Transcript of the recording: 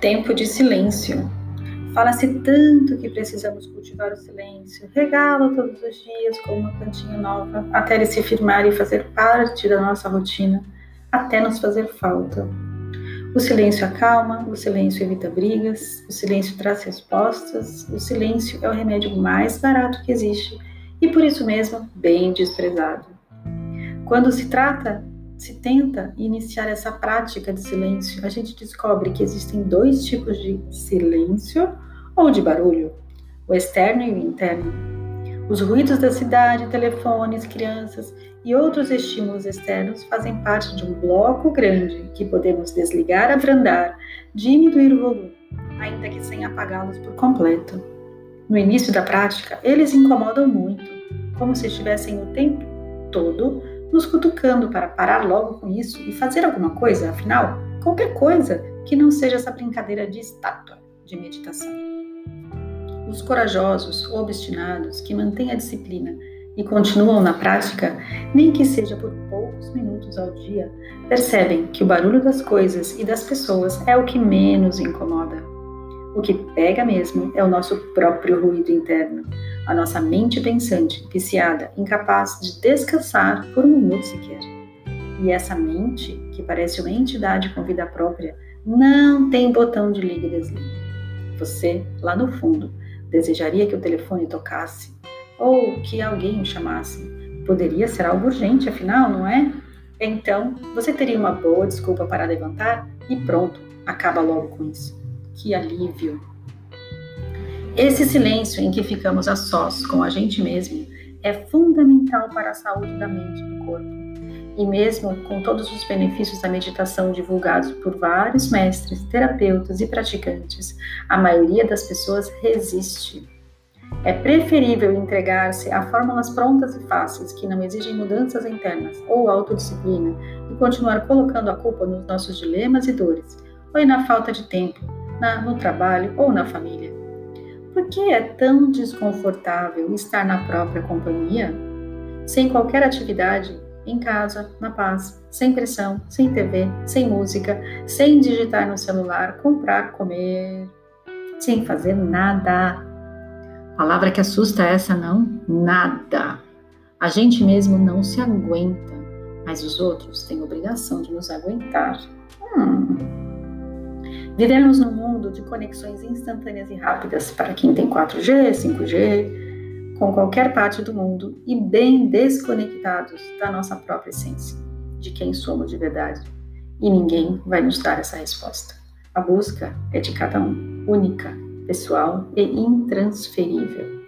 Tempo de silêncio. Fala-se tanto que precisamos cultivar o silêncio, regá-lo todos os dias com uma plantinha nova, até ele se firmar e fazer parte da nossa rotina, até nos fazer falta. O silêncio acalma, o silêncio evita brigas, o silêncio traz respostas, o silêncio é o remédio mais barato que existe e por isso mesmo bem desprezado. Quando se trata se tenta iniciar essa prática de silêncio, a gente descobre que existem dois tipos de silêncio ou de barulho: o externo e o interno. Os ruídos da cidade, telefones, crianças e outros estímulos externos fazem parte de um bloco grande que podemos desligar, abrandar, diminuir o volume, ainda que sem apagá-los por completo. No início da prática, eles incomodam muito, como se estivessem o tempo todo nos cutucando para parar logo com isso e fazer alguma coisa, afinal, qualquer coisa que não seja essa brincadeira de estátua de meditação. Os corajosos, obstinados, que mantêm a disciplina e continuam na prática, nem que seja por poucos minutos ao dia, percebem que o barulho das coisas e das pessoas é o que menos incomoda. O que pega mesmo é o nosso próprio ruído interno, a nossa mente pensante, viciada, incapaz de descansar por um minuto sequer. E essa mente, que parece uma entidade com vida própria, não tem botão de liga e desliga. Você, lá no fundo, desejaria que o telefone tocasse ou que alguém o chamasse. Poderia ser algo urgente, afinal, não é? Então, você teria uma boa desculpa para levantar e pronto, acaba logo com isso. Que alívio! Esse silêncio em que ficamos a sós com a gente mesmo é fundamental para a saúde da mente e do corpo. E mesmo com todos os benefícios da meditação divulgados por vários mestres, terapeutas e praticantes, a maioria das pessoas resiste. É preferível entregar-se a fórmulas prontas e fáceis que não exigem mudanças internas ou autodisciplina e continuar colocando a culpa nos nossos dilemas e dores, ou na falta de tempo, na, no trabalho ou na família. Por que é tão desconfortável estar na própria companhia? Sem qualquer atividade, em casa, na paz, sem pressão, sem TV, sem música, sem digitar no celular, comprar, comer, sem fazer nada. Palavra que assusta essa, não? Nada. A gente mesmo não se aguenta, mas os outros têm obrigação de nos aguentar. Hum. Vivemos num mundo de conexões instantâneas e rápidas para quem tem 4G, 5G, com qualquer parte do mundo e bem desconectados da nossa própria essência, de quem somos de verdade. E ninguém vai nos dar essa resposta. A busca é de cada um, única, pessoal e intransferível.